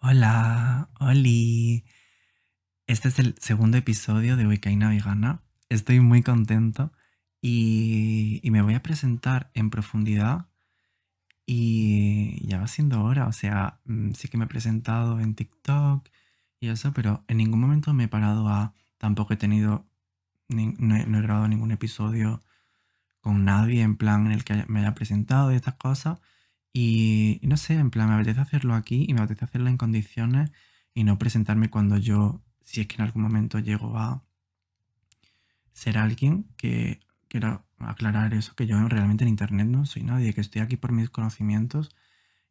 Hola, Oli. Este es el segundo episodio de Wikaina Vegana. Estoy muy contento y, y me voy a presentar en profundidad y ya va siendo hora. O sea, mm, sí que me he presentado en TikTok y eso, pero en ningún momento me he parado a... Tampoco he tenido... ni- no he, no he grabado ningún episodio con nadie en plan en el que me haya presentado y estas cosas. Y, no sé, en plan, me apetece hacerlo aquí y me apetece hacerlo en condiciones y no presentarme cuando yo, si es que en algún momento llego a ser alguien que quiero aclarar eso, que yo realmente en internet no soy nadie, que estoy aquí por mis conocimientos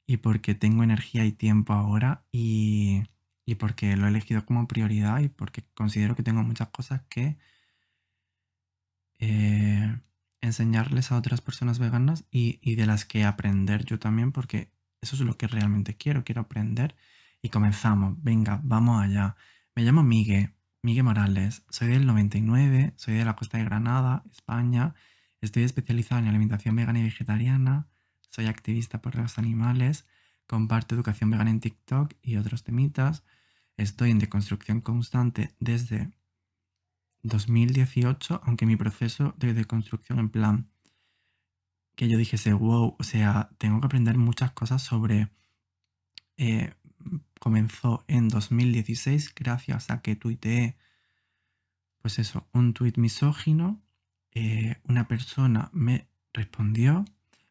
y porque tengo energía y tiempo ahora y, y porque lo he elegido como prioridad y porque considero que tengo muchas cosas que eh, enseñarles a otras personas veganas y, y de las que aprender yo también, porque eso es lo que realmente quiero, quiero aprender. Y comenzamos, venga, vamos allá. Me llamo Migue, Migue Morales, soy del 99, soy de la costa de Granada, España, estoy especializada en alimentación vegana y vegetariana, soy activista por los animales, comparto educación vegana en TikTok y otros temitas, estoy en deconstrucción constante desde 2018, aunque mi proceso de deconstrucción en plan que yo dijese, wow, o sea, tengo que aprender muchas cosas sobre... eh, comenzó en 2016 gracias a que tuiteé, pues eso, un tuit misógino. eh, una persona me respondió,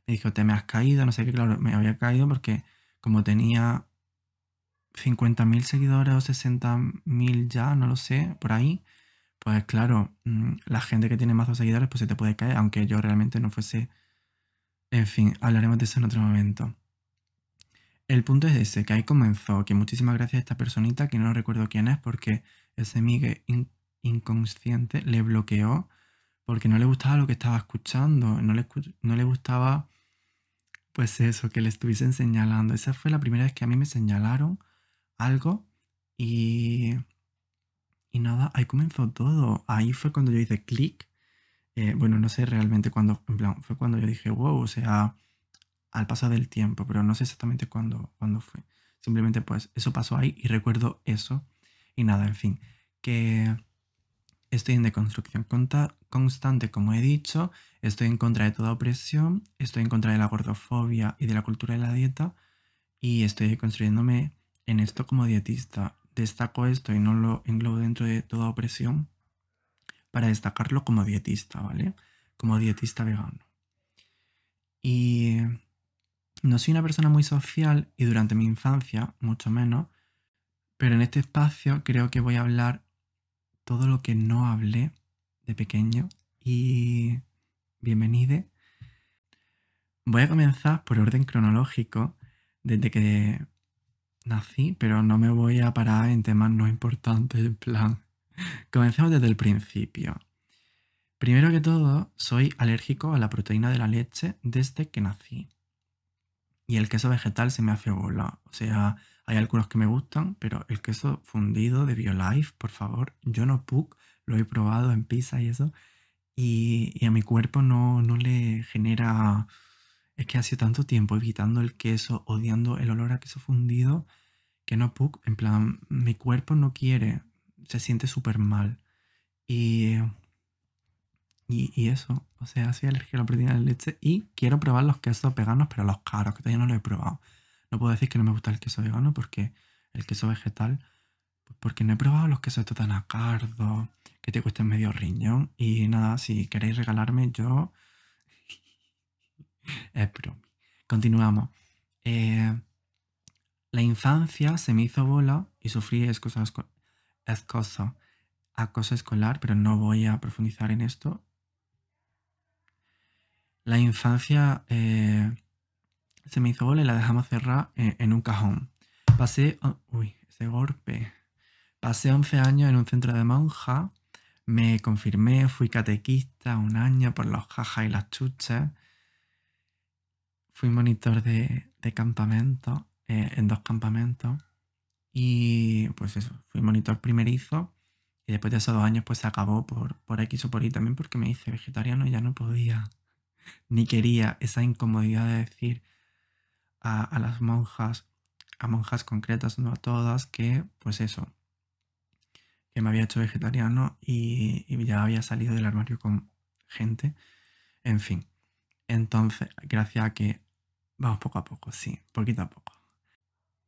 me dijo, te me has caído, no sé qué, claro, me había caído porque como tenía 50.000 seguidores o 60.000 ya, no lo sé, por ahí, pues claro, mm, la gente que tiene más seguidores pues se te puede caer, aunque yo realmente no fuese... En fin, hablaremos de eso en otro momento. El punto es ese, que ahí comenzó, que muchísimas gracias a esta personita, que no recuerdo quién es, porque ese Migue in- inconsciente le bloqueó porque no le gustaba lo que estaba escuchando, no le, no le gustaba, pues eso, que le estuviesen señalando. Esa fue la primera vez que a mí me señalaron algo y, y nada, ahí comenzó todo. Ahí fue cuando yo hice clic. Eh, bueno, no sé realmente cuándo, en plan, fue cuando yo dije, wow, o sea, al paso del tiempo, pero no sé exactamente cuándo, cuándo fue. Simplemente pues eso pasó ahí y recuerdo eso. Y nada, en fin, que estoy en deconstrucción constante, como he dicho, estoy en contra de toda opresión, estoy en contra de la gordofobia y de la cultura de la dieta y estoy construyéndome en esto como dietista. Destaco esto y no lo englobo dentro de toda opresión para destacarlo como dietista, ¿vale? Como dietista vegano. Y no soy una persona muy social y durante mi infancia, mucho menos, pero en este espacio creo que voy a hablar todo lo que no hablé de pequeño y bienvenide. Voy a comenzar por orden cronológico desde que nací, pero no me voy a parar en temas no importantes, en plan. Comencemos desde el principio. Primero que todo, soy alérgico a la proteína de la leche desde que nací. Y el queso vegetal se me hace bola. O sea, hay algunos que me gustan, pero el queso fundido de BioLife, por favor, yo no puc, lo he probado en pizza y eso, y, y a mi cuerpo no, no le genera... Es que hace tanto tiempo evitando el queso, odiando el olor a queso fundido, que no puc, en plan, mi cuerpo no quiere, se siente súper mal. Y, y, eso, o sea, soy alérgico a la proteína de leche y quiero probar los quesos veganos, pero los caros, que todavía no los he probado. No puedo decir que no me gusta el queso vegano porque el queso vegetal, pues porque no he probado los quesos estos tan acardos, que te cuestan medio riñón. Y nada, si queréis regalarme, yo... es broma. Continuamos. Eh, la infancia se me hizo bola y sufrí escoso, esco- escoso- acoso escolar, pero no voy a profundizar en esto. La infancia eh, se me hizo bola y la dejamos cerrar en, un cajón. Pasé... oh, uy, ese golpe. Pasé 11 años en un centro de monjas, me confirmé, fui catequista un año por los jajas y las chuches, fui monitor de, campamento, eh, en dos campamentos, y pues eso, fui monitor primerizo, y después de esos dos años pues se acabó por, por X o por Y también porque me hice vegetariano y ya no podía, ni quería esa incomodidad de decir a, las monjas, a monjas concretas, no a todas, que pues eso, que me había hecho vegetariano y ya había salido del armario con gente. En fin, entonces, gracias a que vamos poco a poco, sí, poquito a poco.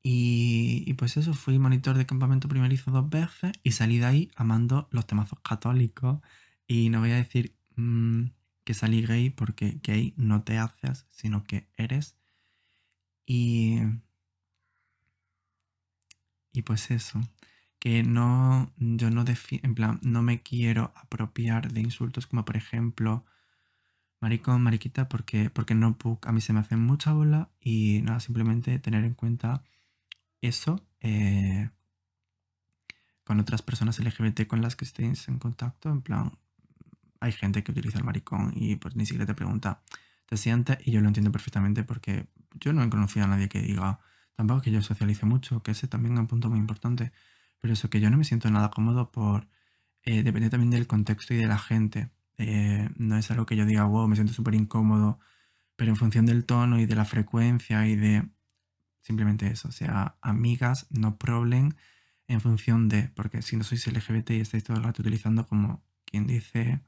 Y, pues eso, fui monitor de campamento primerizo dos veces y salí de ahí amando los temazos católicos. Y no voy a decir mm, que salí gay porque gay no te haces, sino que eres. Y, y pues eso, que no, yo no en plan, no me quiero apropiar de insultos como por ejemplo maricón, mariquita, porque, porque no a mí se me hace mucha bola y nada, simplemente tener en cuenta eso eh, con otras personas LGBT con las que estéis en contacto, en plan, hay gente que utiliza el maricón y pues ni siquiera te pregunta, ¿te sientes? Y yo lo entiendo perfectamente porque yo no he conocido a nadie que diga, tampoco que yo socialice mucho, que ese también es un punto muy importante, pero eso que yo no me siento nada cómodo por, eh, depende también del contexto y de la gente. Eh, no es algo que yo diga, wow, me siento súper incómodo, pero en función del tono y de la frecuencia y de simplemente eso, o sea, amigas, no problem en función de, porque si no sois LGBT y estáis todo el rato utilizando como quien dice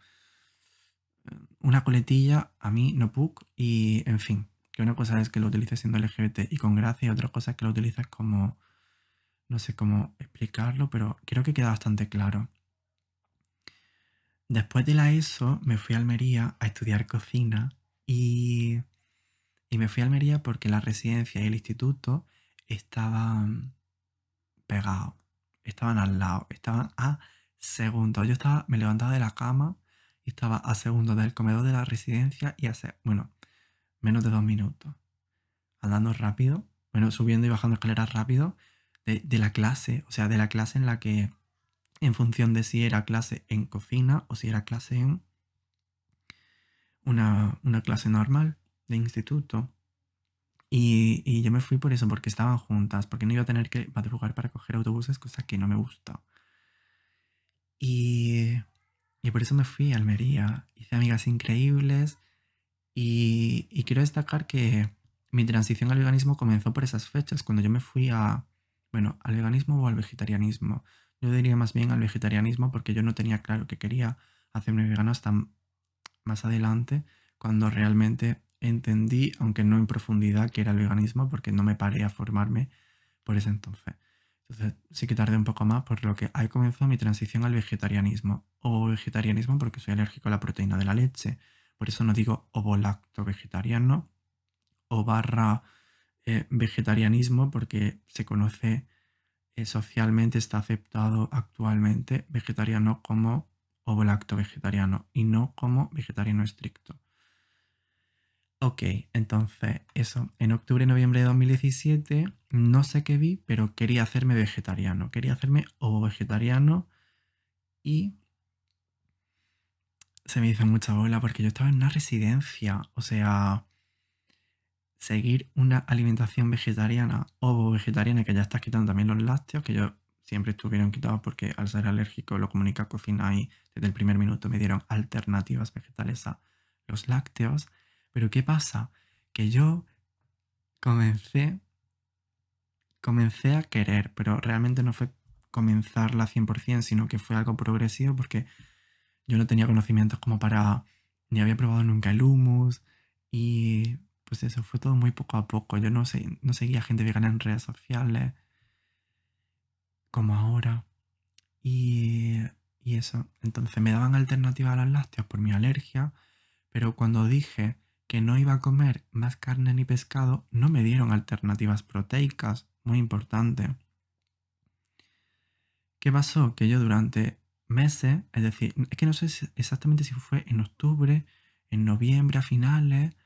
eh, una coletilla, a mí no puc y en fin, que una cosa es que lo utilices siendo LGBT y con gracia y otra cosa es que lo utilices como, no sé cómo explicarlo, pero creo que queda bastante claro. Después de la ESO me fui a Almería a estudiar cocina y, y me fui a Almería porque la residencia y el instituto estaban pegados, estaban al lado, estaban a segundos. Yo estaba, me levantaba de la cama y estaba a segundos del comedor de la residencia y hace, bueno, menos de dos minutos. Andando rápido, bueno, subiendo y bajando escaleras rápido de, de la clase, o sea, de la clase en la que en función de si era clase en cocina o si era clase en una, clase normal de instituto. Y, yo me fui por eso, porque estaban juntas, porque no iba a tener que madrugar para coger autobuses, cosa que no me gusta. Y, y por eso me fui a Almería. Hice amigas increíbles y, y quiero destacar que mi transición al veganismo comenzó por esas fechas, cuando yo me fui a, bueno, al veganismo o al vegetarianismo. Yo diría más bien al vegetarianismo porque yo no tenía claro que quería hacerme vegano hasta más adelante, cuando realmente entendí, aunque no en profundidad, que era el veganismo, porque no me paré a formarme por ese entonces. Entonces sí que tardé un poco más, por lo que ahí comenzó mi transición al vegetarianismo. O vegetarianismo porque soy alérgico a la proteína de la leche. Por eso no digo ovolacto vegetariano o barra eh, vegetarianismo porque se conoce socialmente está aceptado actualmente vegetariano como ovolacto vegetariano y no como vegetariano estricto. Ok, entonces eso, en octubre, noviembre de 2017, no sé qué vi, pero quería hacerme vegetariano, quería hacerme ovo vegetariano y se me hizo mucha bola porque yo estaba en una residencia, o sea, seguir una alimentación vegetariana o vegetariana que ya estás quitando también los lácteos, que yo siempre estuvieron quitados porque al ser alérgico lo comunica cocina y desde el primer minuto me dieron alternativas vegetales a los lácteos. Pero ¿qué pasa? Que yo comencé, comencé a querer, pero realmente no fue comenzarla 100%, sino que fue algo progresivo porque yo no tenía conocimientos como para, ni había probado nunca el humus y pues eso, fue todo muy poco a poco. Yo no, sé, no seguía gente vegana en redes sociales como ahora. Y, y eso, entonces me daban alternativas a las lácteos por mi alergia, pero cuando dije que no iba a comer más carne ni pescado, no me dieron alternativas proteicas, muy importante. ¿Qué pasó? Que yo durante meses, es decir, es que no sé exactamente si fue en octubre, en noviembre a finales,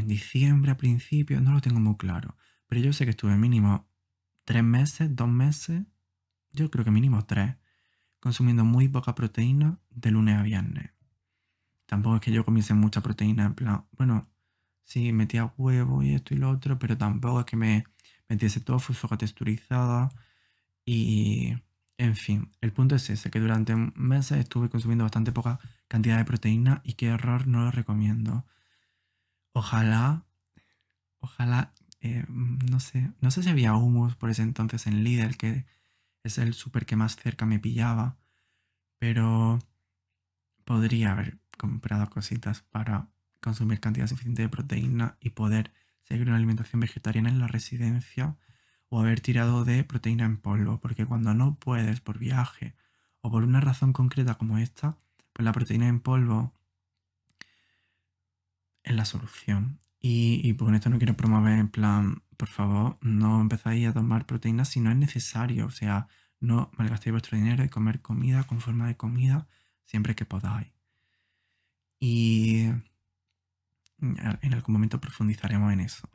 en diciembre a principios, no lo tengo muy claro. Pero yo sé que estuve mínimo tres meses, dos meses, yo creo que mínimo tres, consumiendo muy poca proteína de lunes a viernes. Tampoco es que yo comiese mucha proteína, en plan, bueno, sí, metía huevo y esto y lo otro, pero tampoco es que me metiese tofu, soja texturizada y... En fin, el punto es ese, que durante meses estuve consumiendo bastante poca cantidad de proteína y qué error no lo recomiendo. Ojalá, ojalá eh, no sé, no sé si había humus por ese entonces en Lidl, que es el súper que más cerca me pillaba, pero podría haber comprado cositas para consumir cantidad suficiente de proteína y poder seguir una alimentación vegetariana en la residencia o haber tirado de proteína en polvo, porque cuando no puedes por viaje o por una razón concreta como esta, pues la proteína en polvo es la solución. Y, y con esto no quiero promover en plan, por favor, no empezáis a tomar proteínas si no es necesario. O sea, no malgastéis vuestro dinero y comer comida con forma de comida siempre que podáis. Y en algún momento profundizaremos en eso.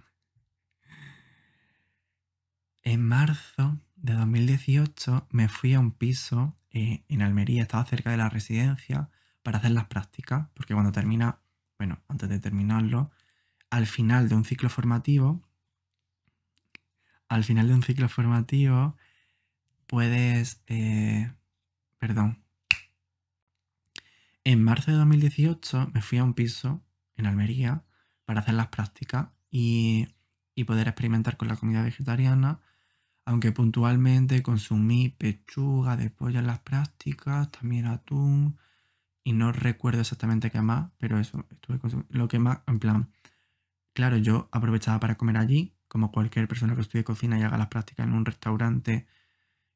En marzo de 2018 me fui a un piso eh, en Almería, estaba cerca de la residencia, para hacer las prácticas, porque cuando termina, bueno, antes de terminarlo, al final de un ciclo formativo, al final de un ciclo formativo, puedes, eh, perdón, en marzo de 2018 me fui a un piso en Almería para hacer las prácticas y, poder experimentar con la comida vegetariana, aunque puntualmente consumí pechuga de pollo en las prácticas, también atún, y no recuerdo exactamente qué más, pero eso, estuve lo que más, en plan, claro, yo aprovechaba para comer allí, como cualquier persona que estudie cocina y haga las prácticas en un restaurante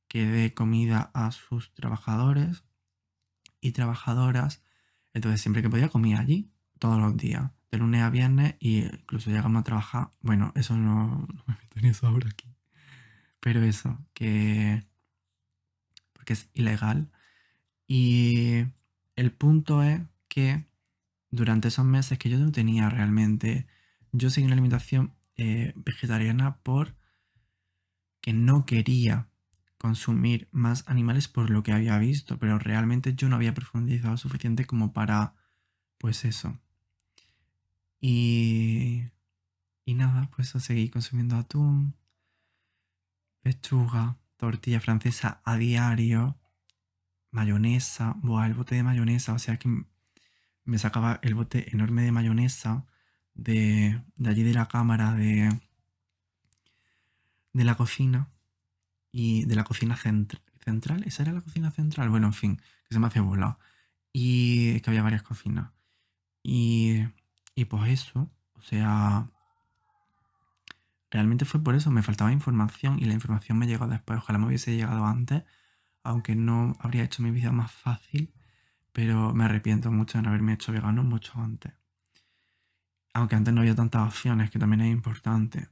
que dé comida a sus trabajadores y trabajadoras, entonces siempre que podía comía allí, todos los días, de lunes a viernes, y incluso llegamos a trabajar, bueno, eso no, no me meto en eso ahora aquí, pero eso, que... porque es ilegal. Y el punto es que durante esos meses que yo no tenía realmente, yo seguí una alimentación eh, vegetariana por que no quería consumir más animales por lo que había visto, pero realmente yo no había profundizado suficiente como para, pues eso. Y, y nada, pues seguí consumiendo atún, pechuga, tortilla francesa a diario mayonesa, buah, el bote de mayonesa, o sea que me sacaba el bote enorme de mayonesa de, allí de la cámara de, de la cocina y de la cocina central. ¿Esa era la cocina central? Bueno, en fin, que se me hace volado. Y que había varias cocinas. Y, y pues eso, o sea, realmente fue por eso, me faltaba información y la información me llegó después. Ojalá me hubiese llegado antes aunque no habría hecho mi vida más fácil, pero me arrepiento mucho de no haberme hecho vegano mucho antes. Aunque antes no había tantas opciones, que también es importante.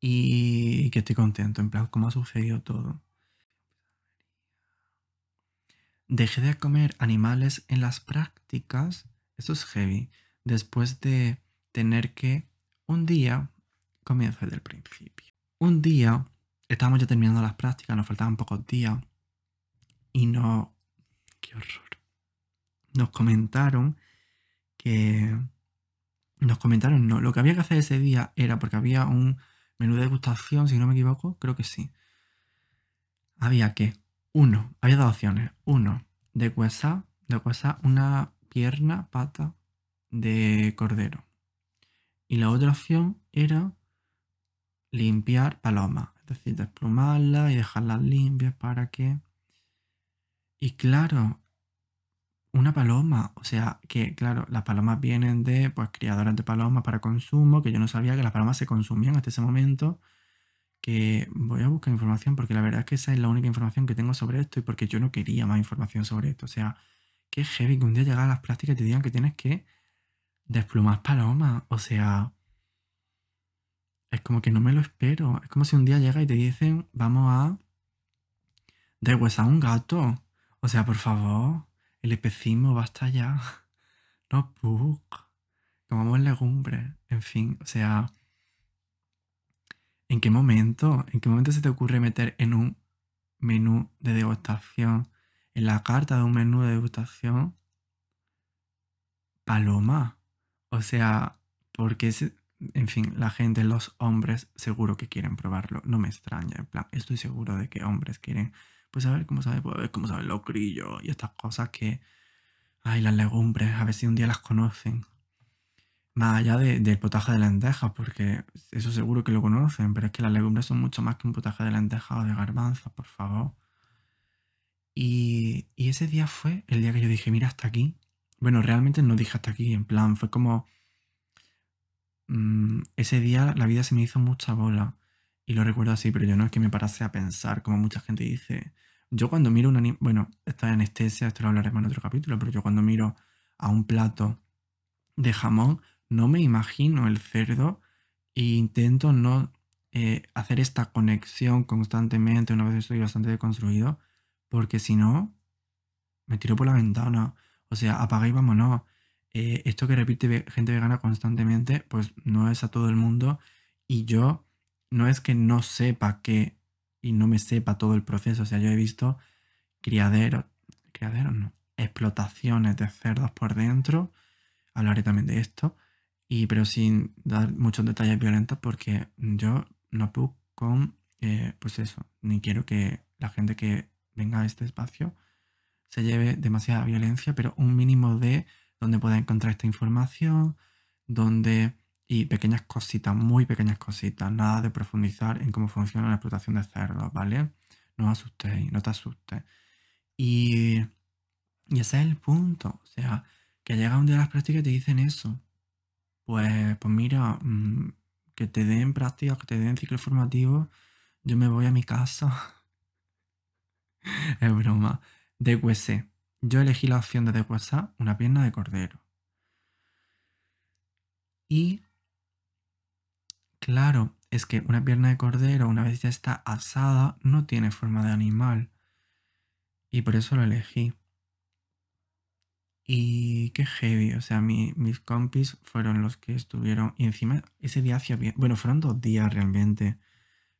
Y que estoy contento, en plan, cómo ha sucedido todo. Dejé de comer animales en las prácticas, eso es heavy, después de tener que, un día, comienzo desde el principio. Un día estábamos ya terminando las prácticas, nos faltaban pocos días y no... ¡Qué horror! Nos comentaron que... Nos comentaron, no, lo que había que hacer ese día era porque había un menú de degustación, si no me equivoco, creo que sí. Había que, uno, había dos opciones. Uno, de huesa, de huesa una pierna, pata de cordero. Y la otra opción era limpiar paloma decir, desplumarlas y dejarlas limpias para que... Y claro, una paloma, o sea, que claro, las palomas vienen de pues criadoras de palomas para consumo, que yo no sabía que las palomas se consumían hasta ese momento, que voy a buscar información porque la verdad es que esa es la única información que tengo sobre esto y porque yo no quería más información sobre esto, o sea, qué heavy que un día llegar a las prácticas y te digan que tienes que desplumar palomas, o sea, es como que no me lo espero. Es como si un día llega y te dicen, vamos a deshuesar un gato. O sea, por favor, el especismo basta ya. No, pug. Comamos legumbres. En fin, o sea. ¿En qué momento? ¿En qué momento se te ocurre meter en un menú de degustación, en la carta de un menú de degustación, paloma? O sea, porque en fin, la gente, los hombres, seguro que quieren probarlo. No me extraña. En plan, estoy seguro de que hombres quieren, pues a ver cómo sabe, pues, cómo sabe el locrillo y estas cosas que. Ay, las legumbres, a ver si un día las conocen. Más allá del potaje de lentejas, porque eso seguro que lo conocen, pero es que las legumbres son mucho más que un potaje de lentejas o de garbanzos, por favor. Y, y ese día fue el día que yo dije, mira, hasta aquí. Bueno, realmente no dije hasta aquí, en plan, fue como... Mm, ese día la vida se me hizo mucha bola. Y lo recuerdo así, pero yo no es que me parase a pensar, como mucha gente dice. Yo cuando miro un anime, bueno, esta es anestesia, esto lo hablaremos en otro capítulo, pero yo cuando miro a un plato de jamón, no me imagino el cerdo e intento no eh, hacer esta conexión constantemente una vez estoy bastante deconstruido, porque si no, me tiro por la ventana. O sea, apaga y vámonos. Eh, esto que repite gente vegana constantemente, pues no es a todo el mundo. Y yo no es que no sepa que y no me sepa todo el proceso. O sea, yo he visto criaderos, criaderos no, explotaciones de cerdos por dentro. Hablaré también de esto. Y pero sin dar muchos detalles violentos porque yo no puedo con, eh, pues eso, ni quiero que la gente que venga a este espacio se lleve demasiada violencia, pero un mínimo de donde pueda encontrar esta información, donde... Y pequeñas cositas, muy pequeñas cositas, nada de profundizar en cómo funciona la explotación de cerdos, ¿vale? No os asustéis, no te asustes. Y, y ese es el punto, o sea, que llega un día las prácticas y te dicen eso. Pues, pues mira, mm, que te den prácticas, que te den ciclo formativo, yo me voy a mi casa. es broma. DQC. Yo elegí la opción de DQC, una pierna de cordero. Y claro, es que una pierna de cordero, una vez ya está asada, no tiene forma de animal. Y por eso lo elegí. Y qué heavy, o sea, mis compis fueron los que estuvieron. Y encima ese día hacía bien. Bueno, fueron dos días realmente.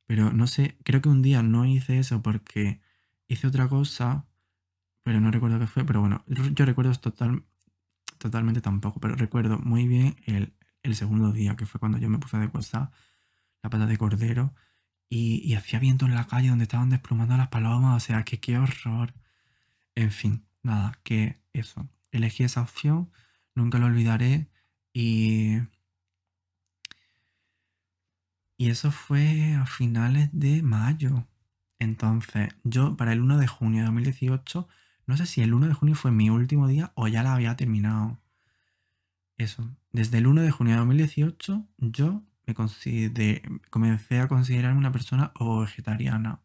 Pero no sé, creo que un día no hice eso porque hice otra cosa pero no recuerdo qué fue, pero bueno, yo recuerdo total, totalmente tampoco, pero recuerdo muy bien el, segundo día, que fue cuando yo me puse de cosa la pata de cordero y, hacía viento en la calle donde estaban desplumando las palomas, o sea, que qué horror. En fin, nada, que eso. Elegí esa opción, nunca lo olvidaré y... Y eso fue a finales de mayo. Entonces, yo para el 1 de junio de 2018 no sé si el 1 de junio fue mi último día o ya la había terminado. Eso. Desde el 1 de junio de 2018 yo me comencé a considerarme una persona vegetariana.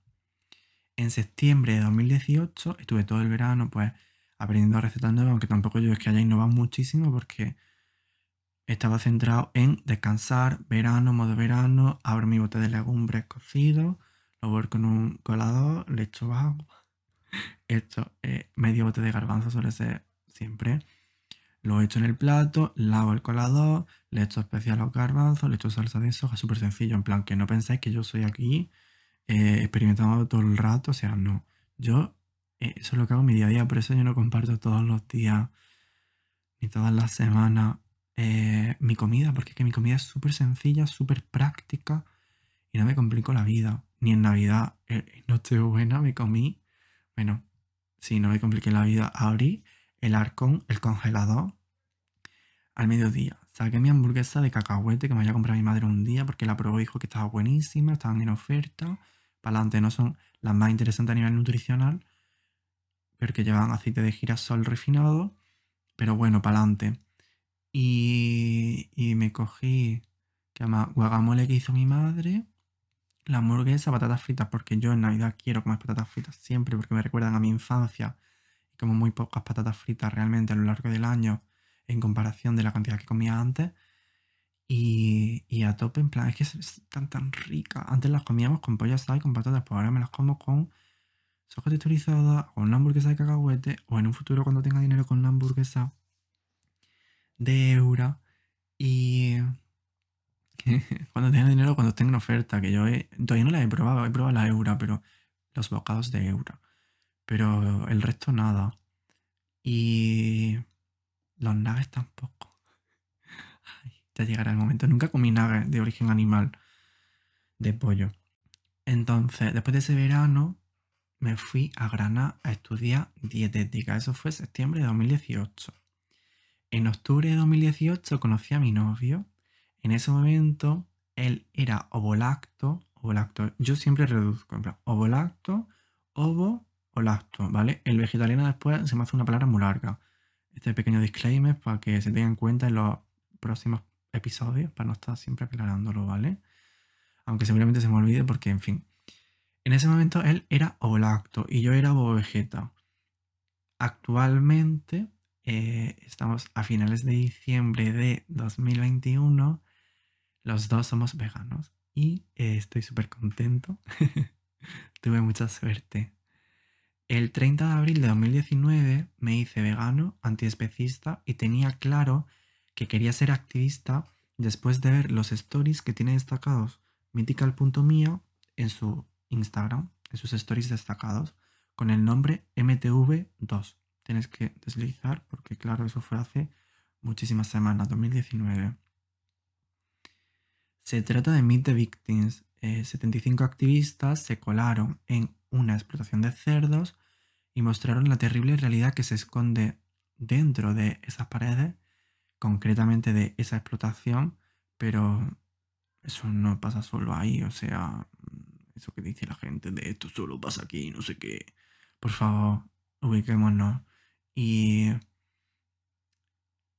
En septiembre de 2018 estuve todo el verano pues aprendiendo recetas nuevas, aunque tampoco yo es que haya innovado muchísimo porque estaba centrado en descansar, verano, modo verano, abro mi bote de legumbres cocido, lo vuelvo con un colador, le echo agua esto, eh, medio bote de garbanzo suele ser siempre. Lo echo en el plato, lavo el colador, le echo especial a los garbanzos, le echo salsa de soja, súper sencillo. En plan, que no pensáis que yo soy aquí eh, experimentando todo el rato. O sea, no. Yo, eh, eso es lo que hago en mi día a día, por eso yo no comparto todos los días ni todas las semanas mi comida, porque es que mi comida es súper sencilla, súper práctica y no me complico la vida. Ni en Navidad, en buena me comí bueno, si no me compliqué la vida, abrí el arcón, el congelador, al mediodía. Saqué mi hamburguesa de cacahuete que me había comprado mi madre un día porque la probó y dijo que estaba buenísima, estaban en oferta. Para adelante no son las más interesantes a nivel nutricional, porque llevan aceite de girasol refinado. Pero bueno, para adelante. Y, me cogí, que guacamole que hizo mi madre la hamburguesa, patatas fritas, porque yo en Navidad quiero comer patatas fritas siempre, porque me recuerdan a mi infancia y como muy pocas patatas fritas realmente a lo largo del año en comparación de la cantidad que comía antes. Y, a tope, en plan, es que están tan ricas. Antes las comíamos con pollo asado y con patatas, pues ahora me las como con soja texturizada, con una hamburguesa de cacahuete, o en un futuro cuando tenga dinero con una hamburguesa de eura. Y cuando tenga dinero, cuando tenga una oferta, que yo todavía no la he probado, he probado la Eura, pero los bocados de Eura. Pero el resto nada. Y los nuggets tampoco. ya llegará el momento. Nunca comí nuggets de origen animal, de pollo. Entonces, después de ese verano, me fui a Granada a estudiar dietética. Eso fue septiembre de 2018. En octubre de 2018 conocí a mi novio. En ese momento él era ovolacto, ovolacto. Yo siempre reduzco, en plan, ovolacto, ovo lacto, ¿vale? El vegetariano después se me hace una palabra muy larga. Este pequeño disclaimer para que se tenga en cuenta en los próximos episodios, para no estar siempre aclarándolo, ¿vale? Aunque seguramente se me olvide porque, en fin. En ese momento él era ovolacto y yo era ovo-vegeta. Actualmente eh, estamos a finales de diciembre de 2021. Los dos somos veganos y eh, estoy súper contento. Tuve mucha suerte. El 30 de abril de 2019 me hice vegano, antiespecista y tenía claro que quería ser activista después de ver los stories que tiene destacados mythical.mia en su Instagram, en sus stories destacados, con el nombre MTV2. Tienes que deslizar porque claro, eso fue hace muchísimas semanas, 2019. Se trata de Meet the Victims. 75 eh, activistas se colaron en una explotación de cerdos y mostraron la terrible realidad que se esconde dentro de esas paredes, concretamente de esa explotación, pero eso no pasa solo ahí, o sea, eso que dice la gente de esto solo pasa aquí, no sé qué. Por favor, ubiquémonos. Y,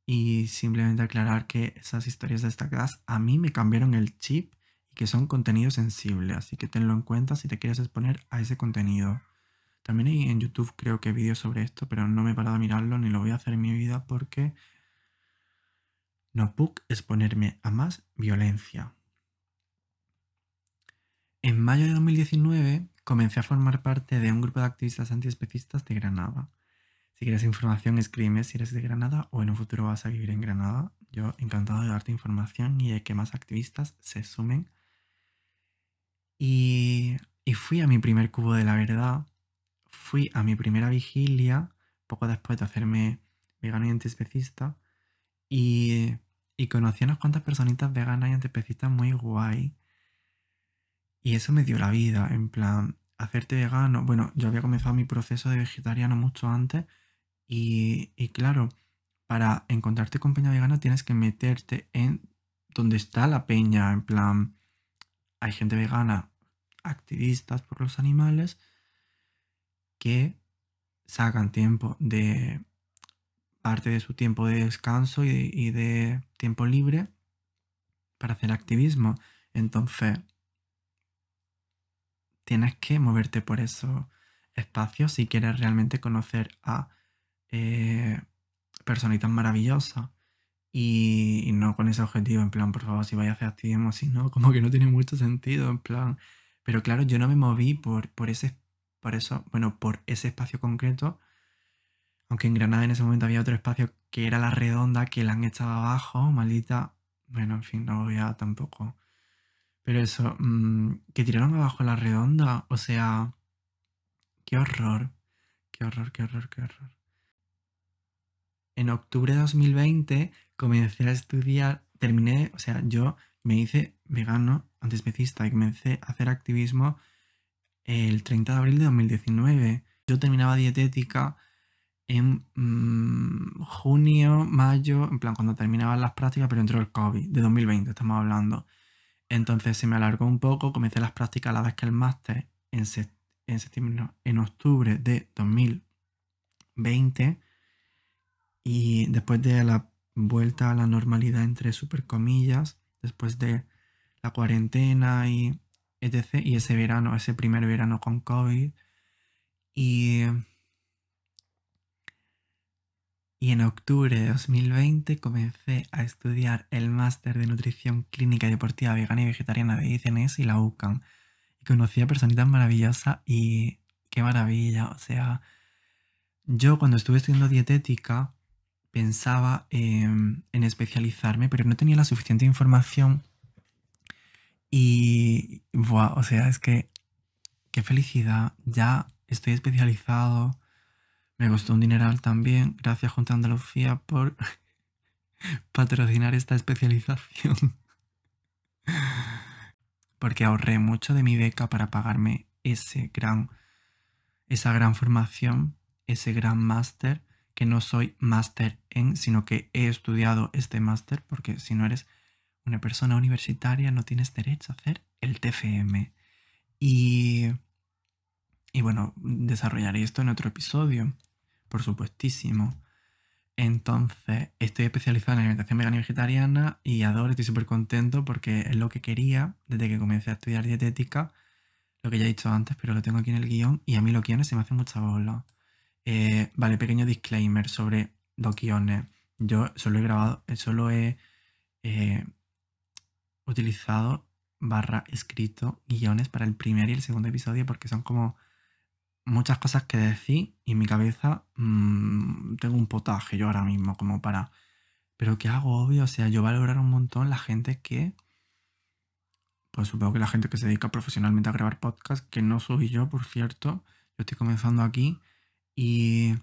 y simplemente aclarar que esas historias destacadas a mí me cambiaron el chip que son contenido sensible, así que tenlo en cuenta si te quieres exponer a ese contenido. También hay en YouTube creo que vídeos sobre esto, pero no me he parado a mirarlo ni lo voy a hacer en mi vida porque no puedo exponerme a más violencia. En mayo de 2019 comencé a formar parte de un grupo de activistas antiespecistas de Granada. Si quieres información, escríbeme si eres de Granada o en un futuro vas a vivir en Granada. Yo encantado de darte información y de que más activistas se sumen y, fui a mi primer cubo de la verdad, fui a mi primera vigilia, poco después de hacerme vegano y antiespecista, y, y conocí a unas cuantas personitas veganas y antiespecistas muy guay. Y eso me dio la vida, en plan, hacerte vegano. Bueno, yo había comenzado mi proceso de vegetariano mucho antes, y, y claro, para encontrarte con peña vegana tienes que meterte en donde está la peña, en plan, hay gente vegana, activistas por los animales, que sacan tiempo de parte de su tiempo de descanso y de, tiempo libre para hacer activismo. Entonces, tienes que moverte por esos espacios si quieres realmente conocer a eh, personitas maravillosas y, no con ese objetivo, en plan, por favor, si vais a hacer activismo, si no, como que no tiene mucho sentido, en plan. Pero claro, yo no me moví por, por ese, por eso, bueno, por ese espacio concreto, aunque en Granada en ese momento había otro espacio que era la redonda, que la han echado abajo, maldita. Bueno, en fin, no voy a tampoco. Pero eso, mm, que tiraron abajo la redonda, o sea, qué horror, qué horror, qué horror, qué horror. En octubre de 2020 comencé a estudiar, terminé, o sea, yo me hice vegano antiespecista y comencé a hacer activismo el 30 de abril de 2019. Yo terminaba dietética en mm, junio, mayo, en plan cuando terminaban las prácticas, pero entró el COVID, de 2020 estamos hablando. Entonces se me alargó un poco, comencé las prácticas a la vez que el máster en, septiembre, en octubre de 2020. Y después de la vuelta a la normalidad entre super comillas, después de la cuarentena y etc. Y ese verano, ese primer verano con COVID. Y, y en octubre de 2020 comencé a estudiar el máster de nutrición clínica y deportiva vegana y vegetariana de ICNS y la UCAN. Y conocí a personitas maravillosas y qué maravilla. O sea, yo cuando estuve estudiando dietética, pensaba en especializarme, pero no tenía la suficiente información. Y, o sea, es que, qué felicidad. Ya estoy especializado. Me costó un dineral también. Gracias Junta Andalucía por patrocinar esta especialización. Porque ahorré mucho de mi beca para pagarme ese gran, esa gran formación, ese gran máster que no soy máster en, sino que he estudiado este máster, porque si no eres una persona universitaria no tienes derecho a hacer el TFM. Y, y bueno, desarrollaré esto en otro episodio, por supuestísimo. Entonces, estoy especializado en alimentación vegana y vegetariana y adoro, estoy súper contento porque es lo que quería desde que comencé a estudiar dietética, lo que ya he dicho antes, pero lo tengo aquí en el guion y a mí los guiones se me hacen mucha bola. Eh, vale, pequeño disclaimer sobre los guiones. Yo solo he grabado, solo he eh, utilizado barra escrito guiones para el primer y el segundo episodio porque son como muchas cosas que decir y en mi cabeza mm, tengo un potaje yo ahora mismo como para... Pero ¿qué hago? Obvio, o sea, yo valorar un montón la gente que... Pues supongo que la gente que se dedica profesionalmente a grabar podcast, que no soy yo, por cierto. Yo estoy comenzando aquí y...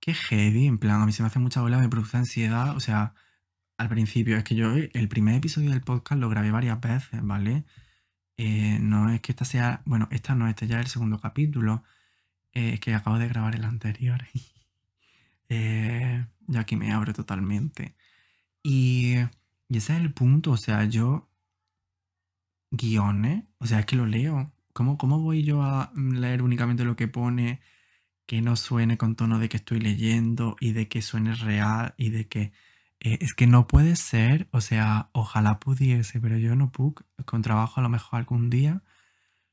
Qué heavy, en plan, a mí se me hace mucha bola, me produce ansiedad, o sea, al principio, es que yo el primer episodio del podcast lo grabé varias veces, ¿vale? Eh, no es que esta sea, bueno, esta no, este ya es el segundo capítulo, eh, que acabo de grabar el anterior. eh, ya aquí me abro totalmente. Y, y ese es el punto, o sea, yo guiones, o sea, es que lo leo. ¿Cómo, ¿Cómo voy yo a leer únicamente lo que pone, que no suene con tono de que estoy leyendo y de que suene real y de que eh, es que no puede ser, o sea, ojalá pudiese, pero yo no puedo, con trabajo a lo mejor algún día,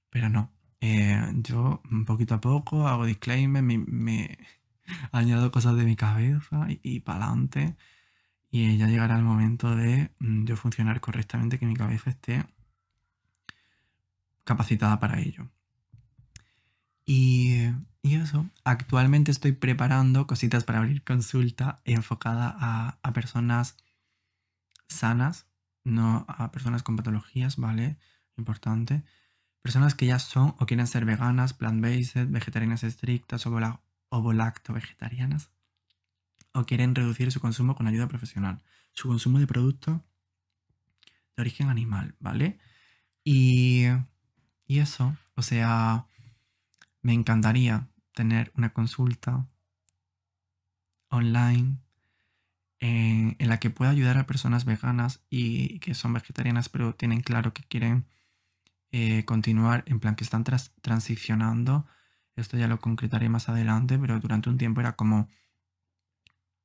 pero no. Eh, yo poquito a poco hago disclaimer, me, añado cosas de mi cabeza y, para adelante y ya llegará el momento de mm, yo funcionar correctamente, que mi cabeza esté capacitada para ello. Y, eso, actualmente estoy preparando cositas para abrir consulta enfocada a, personas sanas, no a personas con patologías, ¿vale? Importante. Personas que ya son o quieren ser veganas, plant-based, vegetarianas estrictas o volacto vegetarianas o quieren reducir su consumo con ayuda profesional. Su consumo de productos de origen animal, ¿vale? Y, y eso, o sea, me encantaría tener una consulta online en, la que pueda ayudar a personas veganas y que son vegetarianas pero tienen claro que quieren eh, continuar, en plan que están transicionando. Esto ya lo concretaré más adelante, pero durante un tiempo era como,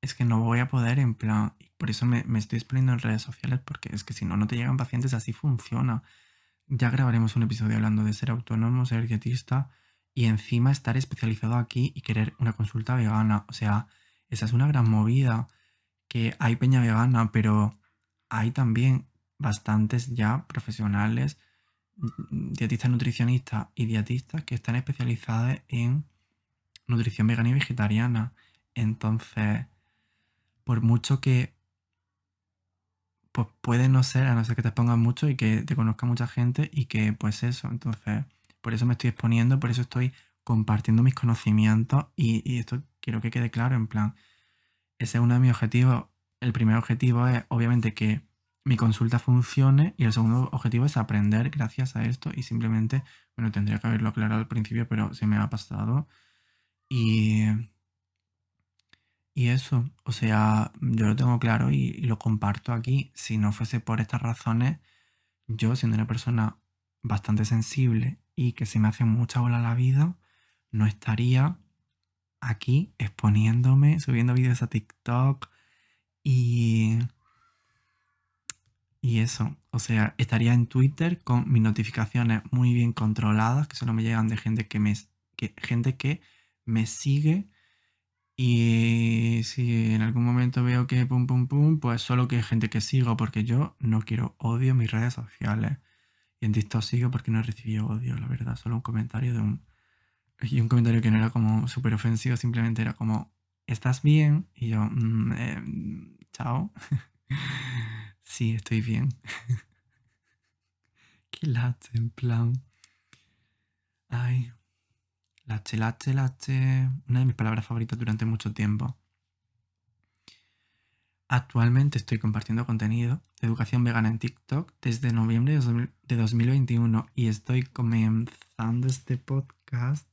es que no voy a poder, en plan, por eso me, me estoy exponiendo en redes sociales, porque es que si no, no te llegan pacientes, así funciona. Ya grabaremos un episodio hablando de ser autónomo, ser dietista y encima estar especializado aquí y querer una consulta vegana. O sea, esa es una gran movida. Que hay peña vegana, pero hay también bastantes ya profesionales, dietistas nutricionistas y dietistas que están especializados en nutrición vegana y vegetariana. Entonces, por mucho que pues puede no ser, a no ser que te expongas mucho y que te conozca mucha gente y que pues eso, entonces por eso me estoy exponiendo, por eso estoy compartiendo mis conocimientos y, esto quiero que quede claro, en plan, ese es uno de mis objetivos. El primer objetivo es obviamente que mi consulta funcione y el segundo objetivo es aprender gracias a esto y simplemente, bueno, tendría que haberlo aclarado al principio, pero se me ha pasado. Y, y eso, o sea, yo lo tengo claro y, lo comparto aquí. Si no fuese por estas razones, yo siendo una persona bastante sensible y que se me hace mucha bola la vida, no estaría aquí exponiéndome, subiendo vídeos a TikTok y... Y eso, o sea, estaría en Twitter con mis notificaciones muy bien controladas, que solo me llegan de gente que me, que, gente que me sigue. Y si en algún momento veo que pum pum pum, pues solo que gente que sigo, porque yo no quiero odio mis redes sociales. Y en TikTok sigo porque no he recibido odio, la verdad. Solo un comentario de un. Y un comentario que no era como súper ofensivo, simplemente era como, ¿estás bien? Y yo, mm, eh, chao. sí, estoy bien. Qué lache, en plan. Ay. Lache, lache, lache. Una de mis palabras favoritas durante mucho tiempo. Actualmente estoy compartiendo contenido de educación vegana en TikTok desde noviembre de 2021 y estoy comenzando este podcast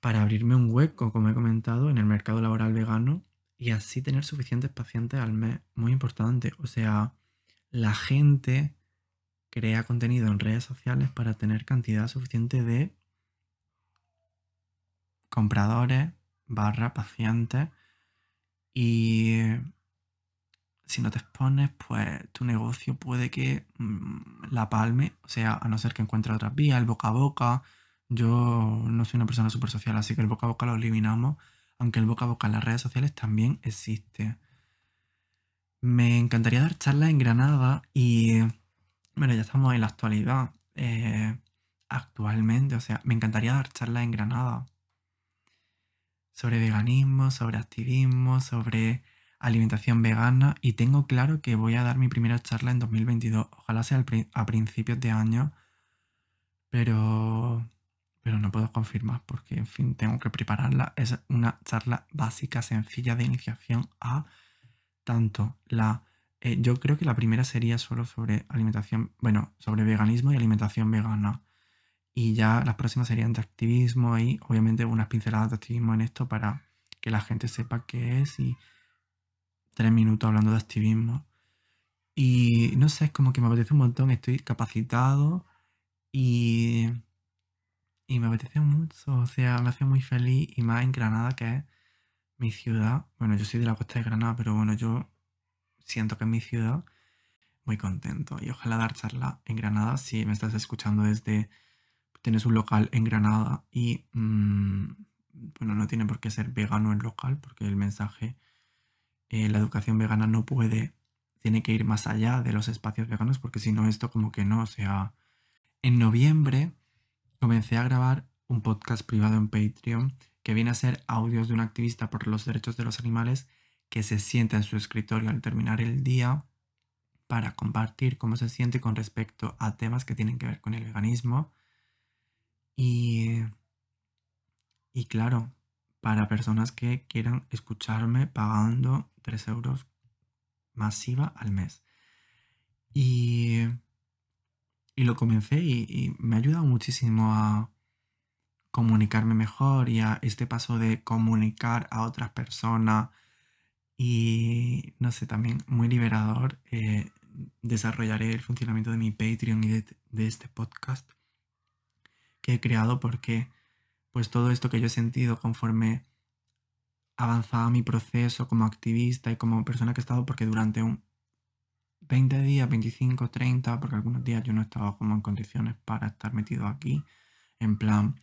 para abrirme un hueco, como he comentado, en el mercado laboral vegano y así tener suficientes pacientes al mes. Muy importante. O sea, la gente crea contenido en redes sociales para tener cantidad suficiente de compradores barra pacientes y si no te expones, pues tu negocio puede que mm, la palme, o sea, a no ser que encuentre otras vías, el boca a boca. Yo no soy una persona súper social, así que el boca a boca lo eliminamos, aunque el boca a boca en las redes sociales también existe. Me encantaría dar charlas en Granada y, bueno, ya estamos en la actualidad, eh, actualmente, o sea, me encantaría dar charlas en Granada sobre veganismo, sobre activismo, sobre alimentación vegana y tengo claro que voy a dar mi primera charla en 2022. Ojalá sea a principios de año, pero, pero no puedo confirmar porque, en fin, tengo que prepararla. Es una charla básica, sencilla de iniciación a tanto la... Eh, yo creo que la primera sería solo sobre alimentación, bueno, sobre veganismo y alimentación vegana. Y ya las próximas serían de activismo y obviamente unas pinceladas de activismo en esto para que la gente sepa qué es y tres minutos hablando de activismo. Y no sé, es como que me apetece un montón, estoy capacitado y, y me apetece mucho, o sea, me hace muy feliz y más en Granada, que es mi ciudad. Bueno, yo soy de la costa de Granada, pero bueno, yo siento que es mi ciudad, muy contento. Y ojalá dar charla en Granada si me estás escuchando desde tienes un local en Granada y, mm, bueno, no tiene por qué ser vegano el local, porque el mensaje, eh, la educación vegana no puede, tiene que ir más allá de los espacios veganos, porque si no, esto como que no, o sea, en noviembre comencé a grabar un podcast privado en Patreon que viene a ser audios de un activista por los derechos de los animales que se sienta en su escritorio al terminar el día para compartir cómo se siente con respecto a temas que tienen que ver con el veganismo y, y claro, para personas que quieran escucharme pagando 3 euros masiva al mes. Y, y lo comencé y, me ha ayudado muchísimo a comunicarme mejor y a este paso de comunicar a otras personas y no sé, también muy liberador. Eh, desarrollaré el funcionamiento de mi Patreon y de este podcast que he creado porque pues todo esto que yo he sentido conforme avanzaba mi proceso como activista y como persona que he estado, porque durante un 20 días, 25, 30, porque algunos días yo no estaba como en condiciones para estar metido aquí, en plan,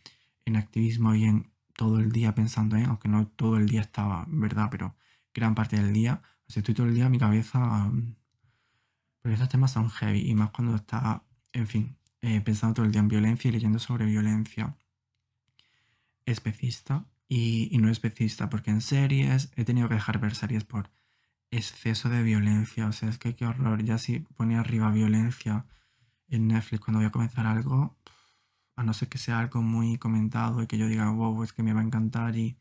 en activismo y en todo el día pensando en, aunque no todo el día estaba, ¿verdad? Pero gran parte del día, o sea, estoy todo el día, mi cabeza, mm, porque estos temas son heavy y más cuando está, en fin, eh, pensando todo el día en violencia y leyendo sobre violencia especista y, no especista, porque en series he tenido que dejar ver series por exceso de violencia. O sea, es que qué horror. Ya si pone arriba violencia en Netflix cuando voy a comenzar algo, a no ser que sea algo muy comentado y que yo diga, wow, es que me va a encantar y,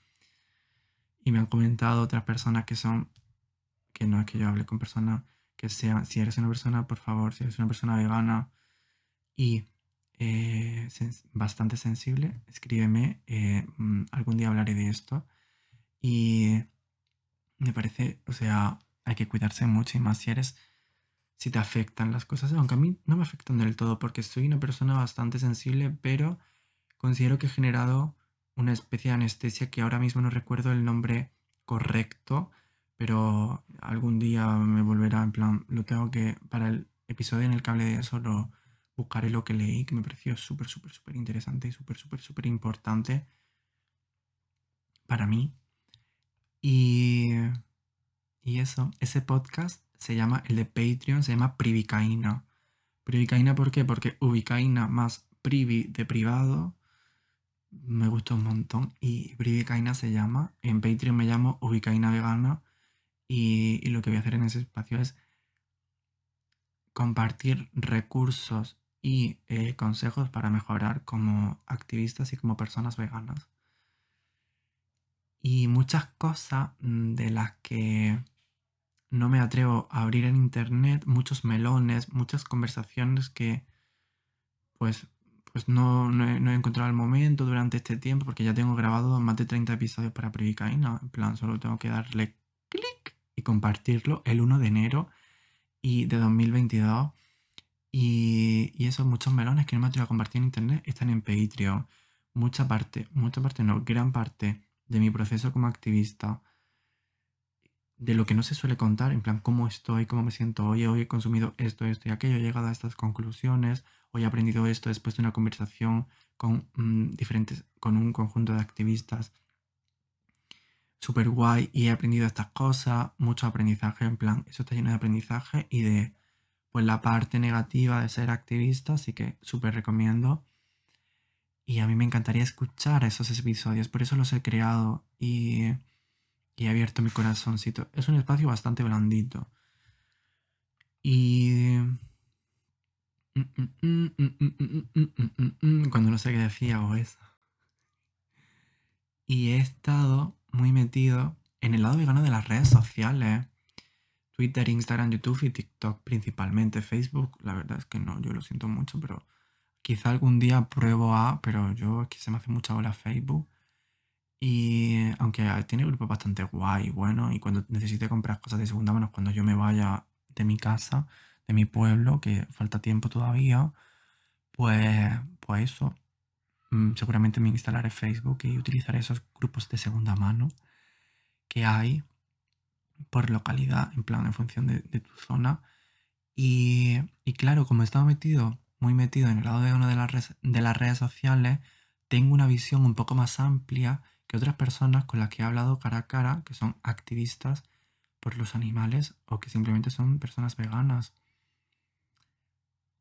y me han comentado otras personas que son, que no es que yo hable con personas que sean, si eres una persona, por favor, si eres una persona vegana, y eh, bastante sensible, escríbeme, eh, mm, algún día hablaré de esto. Y me parece, o sea, hay que cuidarse mucho y más si eres, si te afectan las cosas, aunque a mí no me afectan del todo porque soy una persona bastante sensible, pero considero que he generado una especie de anestesia que ahora mismo no recuerdo el nombre correcto, pero algún día me volverá en plan, lo tengo que, para el episodio en el cable de eso lo buscaré lo que leí, que me pareció súper, súper, súper interesante y súper, súper, súper importante para mí. Y, y eso, ese podcast se llama, el de Patreon, se llama Privicaína. Privicaína, ¿por qué? Porque ubicaína más privi de privado me gustó un montón. Y Privicaína se llama, en Patreon me llamo Ubicaína Vegana. Y lo que voy a hacer en ese espacio es compartir recursos y eh, consejos para mejorar como activistas y como personas veganas. Y muchas cosas mm, de las que no me atrevo a abrir en internet, muchos melones, muchas conversaciones que pues pues no, no, he, encontrado el momento durante este tiempo porque ya tengo grabado más de 30 episodios para Previcaína. En plan, solo tengo que darle clic y compartirlo el 1 de enero y de 2022. Y, esos muchos melones que no me atrevo a compartir en internet están en Patreon. Mucha parte, mucha parte no, gran parte de mi proceso como activista, de lo que no se suele contar, en plan, cómo estoy, cómo me siento hoy, hoy he consumido esto, esto y aquello, he llegado a estas conclusiones, hoy he aprendido esto después de una conversación con mm, diferentes, con un conjunto de activistas súper guay y he aprendido estas cosas, mucho aprendizaje, en plan, eso está lleno de aprendizaje y de, pues, la parte negativa de ser activista, así que súper recomiendo. Y a mí me encantaría escuchar esos episodios, por eso los he creado y, y he abierto mi corazoncito. Es un espacio bastante blandito. Y cuando no sé qué decía o eso. Y he estado muy metido en el lado vegano de las redes sociales. Twitter, Instagram, YouTube y TikTok principalmente. Facebook, la verdad es que no, yo lo siento mucho, pero quizá algún día pruebo a, pero yo es que se me hace mucha bola Facebook. Y aunque tiene grupos bastante guay, bueno, y cuando necesite comprar cosas de segunda mano, cuando yo me vaya de mi casa, de mi pueblo, que falta tiempo todavía, pues, pues eso. Mm, seguramente me instalaré Facebook y utilizaré esos grupos de segunda mano que hay por localidad, en plan, en función de, tu zona. Y, y, claro, como he estado metido, muy metido en el lado de una de las, redes, de las redes sociales, tengo una visión un poco más amplia que otras personas con las que he hablado cara a cara, que son activistas por los animales o que simplemente son personas veganas.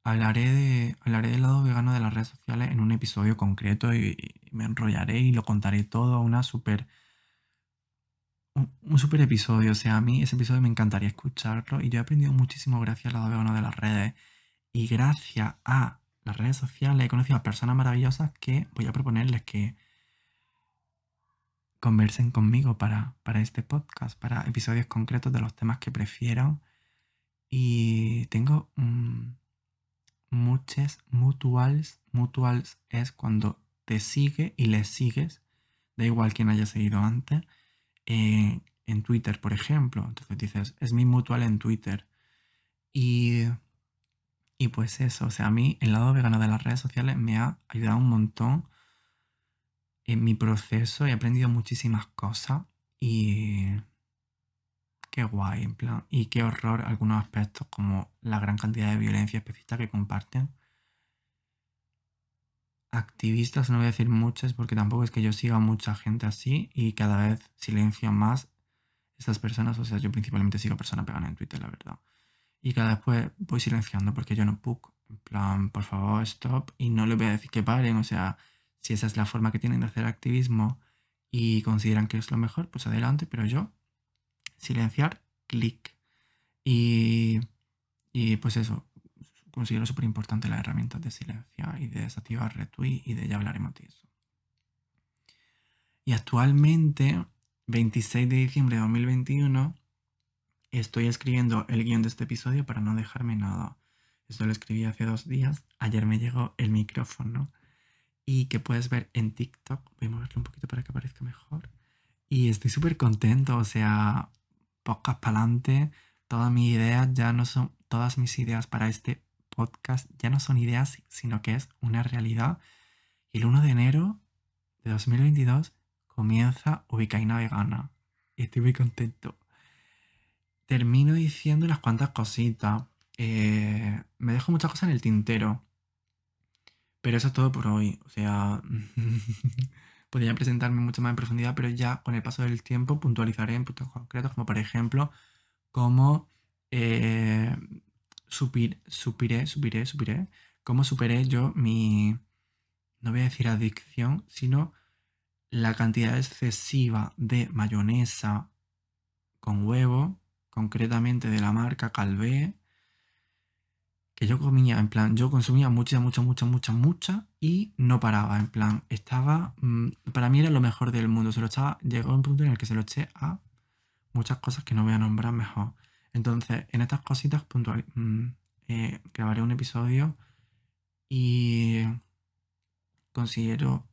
Hablaré, de, hablaré del lado vegano de las redes sociales en un episodio concreto y, me enrollaré y lo contaré todo. Una super, un, super episodio. O sea, a mí ese episodio me encantaría escucharlo y yo he aprendido muchísimo gracias al lado vegano de las redes. Y gracias a las redes sociales he conocido a personas maravillosas que voy a proponerles que conversen conmigo para, para este podcast, para episodios concretos de los temas que prefiero. Y tengo muchas mutuals. Mutuals es cuando te sigue y le sigues, da igual quién haya seguido antes, en Twitter, por ejemplo. Entonces dices, es mi mutual en Twitter. Y, y pues eso, o sea, a mí el lado vegano de las redes sociales me ha ayudado un montón en mi proceso, he aprendido muchísimas cosas y qué guay, en plan, y qué horror algunos aspectos como la gran cantidad de violencia específica que comparten. Activistas, no voy a decir muchas porque tampoco es que yo siga mucha gente así y cada vez silencio más estas personas, o sea, yo principalmente sigo personas pegadas en Twitter, la verdad. Y cada vez pues voy silenciando porque yo no puc, en plan, por favor, stop, y no le voy a decir que paren, o sea, si esa es la forma que tienen de hacer activismo y consideran que es lo mejor, pues adelante, pero yo silenciar, clic. Y, y pues eso, considero súper importante las herramientas de silenciar y de desactivar retweet y de ya hablaremos de eso. Y actualmente, 26 de diciembre de 2021, estoy escribiendo el guion de este episodio para no dejarme nada. Esto lo escribí hace dos días. Ayer me llegó el micrófono y que puedes ver en TikTok. Voy a moverlo un poquito para que aparezca mejor. Y estoy súper contento, o sea, podcast para adelante. Todas mis ideas ya no son, todas mis ideas para este podcast ya no son ideas, sino que es una realidad. Y el 1 de enero de 2022 comienza Ubicaina Vegana. Y estoy muy contento. Termino diciendo unas cuantas cositas. Eh, me dejo muchas cosas en el tintero. Pero eso es todo por hoy. O sea, podría presentarme mucho más en profundidad, pero ya con el paso del tiempo puntualizaré en puntos concretos, como por ejemplo, cómo eh, supiré, supiré, supiré, cómo superé yo mi, no voy a decir adicción, sino la cantidad excesiva de mayonesa con huevo, concretamente de la marca Calvé, que yo comía, en plan, yo consumía mucha, mucha, mucha, mucha, mucha y no paraba, en plan, estaba, mm, para mí era lo mejor del mundo, se lo echaba, llegó un punto en el que se lo eché a muchas cosas que no voy a nombrar mejor. Entonces, en estas cositas puntual, mm, eh, un episodio y, considero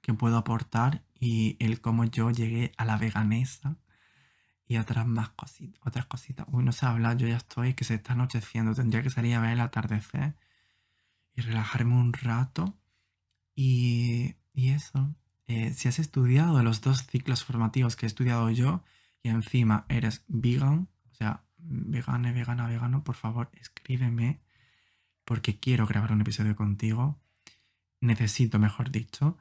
que puedo aportar y el cómo yo llegué a la veganesa y otras más cositas, otras cositas. Uy, no sé hablar, yo ya estoy que se está anocheciendo, tendría que salir a ver el atardecer y relajarme un rato. Y, y eso, eh, si has estudiado los dos ciclos formativos que he estudiado yo y encima eres vegan, o sea, vegana, vegana, vegano, por favor, escríbeme porque quiero grabar un episodio contigo. Necesito, mejor dicho.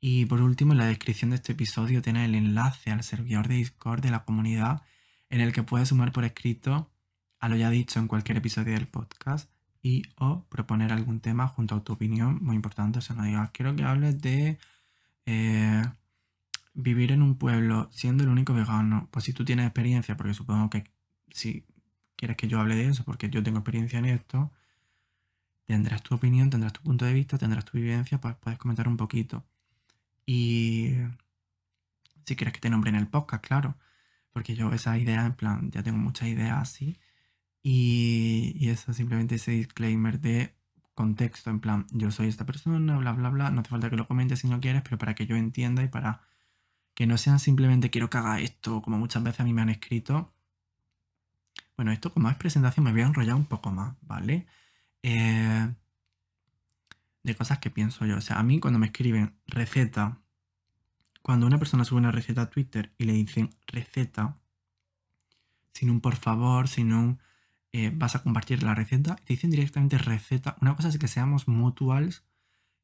Y por último, en la descripción de este episodio tiene el enlace al servidor de Discord de la comunidad en el que puedes sumar por escrito a lo ya dicho en cualquier episodio del podcast y o proponer algún tema junto a tu opinión, muy importante, o sea, no digas, quiero que hables de eh, vivir en un pueblo siendo el único vegano, pues si tú tienes experiencia, porque supongo que si quieres que yo hable de eso, porque yo tengo experiencia en esto, tendrás tu opinión, tendrás tu punto de vista, tendrás tu vivencia, pues puedes comentar un poquito. Y si quieres que te nombre en el podcast, claro, porque yo esa idea, en plan, ya tengo muchas ideas así, y, eso simplemente ese disclaimer de contexto, en plan, yo soy esta persona, bla, bla, bla. No hace falta que lo comentes si no quieres, pero para que yo entienda y para que no sean simplemente quiero que haga esto, como muchas veces a mí me han escrito. Bueno, esto como es presentación me voy a enrollar un poco más, ¿vale? Eh, de cosas que pienso yo. O sea, a mí cuando me escriben receta, cuando una persona sube una receta a Twitter y le dicen receta, sin un por favor, sin un eh, vas a compartir la receta, te dicen directamente receta. Una cosa es que seamos mutuals,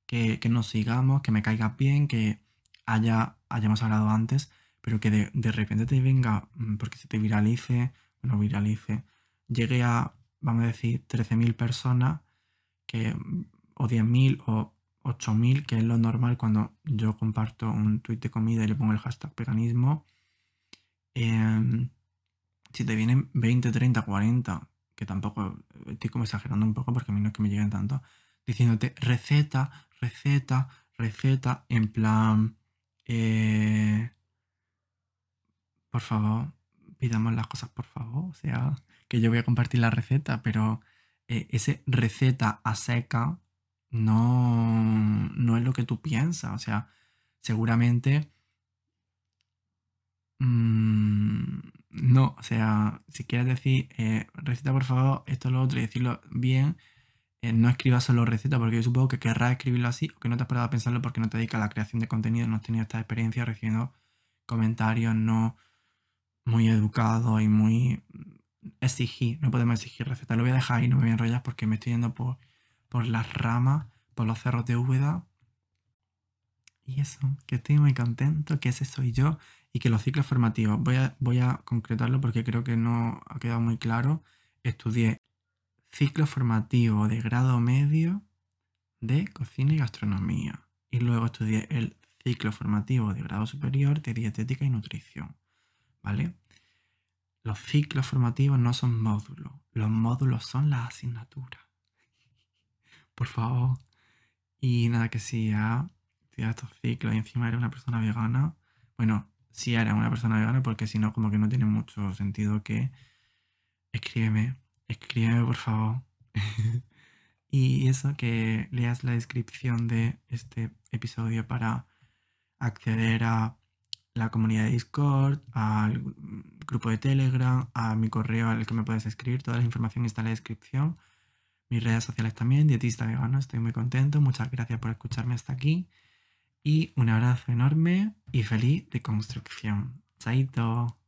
que, nos sigamos, que me caiga bien, que haya, hayamos hablado antes, pero que de, repente te venga, mm, porque se te viralice, bueno, viralice, llegue a, vamos a decir, 13.000 personas, que, o 10.000 o 8.000, que es lo normal cuando yo comparto un tweet de comida y le pongo el hashtag veganismo. Em, si te vienen 20, 30, 40, que tampoco estoy como exagerando un poco porque a mí no es que me lleguen tanto, diciéndote receta, receta, receta, en plan, eh, por favor, pidamos las cosas por favor, o sea, que yo voy a compartir la receta, pero eh, ese receta a seca no, no es lo que tú piensas, o sea, seguramente... Mmm, no, o sea, si quieres decir eh, receta por favor, esto, lo otro y decirlo bien, eh, no escribas solo receta, porque yo supongo que querrás escribirlo así o que no te has parado a pensarlo porque no te dedicas a la creación de contenido, no has tenido esta experiencia recibiendo comentarios no muy educados y muy exigir, no podemos exigir receta. Lo voy a dejar ahí, no me voy a enrollar porque me estoy yendo por, por las ramas, por los cerros de Úbeda. Y eso, que estoy muy contento, que ese soy yo y que los ciclos formativos, voy a, voy a concretarlo porque creo que no ha quedado muy claro, estudié ciclo formativo de grado medio de cocina y gastronomía y luego estudié el ciclo formativo de grado superior de dietética y nutrición, ¿vale? Los ciclos formativos no son módulos, los módulos son las asignaturas. Por favor. Y nada, que si ya, estos ciclos y encima eres una persona vegana, bueno, si eres una persona vegana, porque si no, como que no tiene mucho sentido que escríbeme, escríbeme por favor. y eso, que leas la descripción de este episodio para acceder a la comunidad de Discord, al grupo de Telegram, a mi correo al que me puedes escribir. Toda la información está en la descripción. Mis redes sociales también, dietista vegano, estoy muy contento. Muchas gracias por escucharme hasta aquí. Y un abrazo enorme y feliz de construcción. Chaito.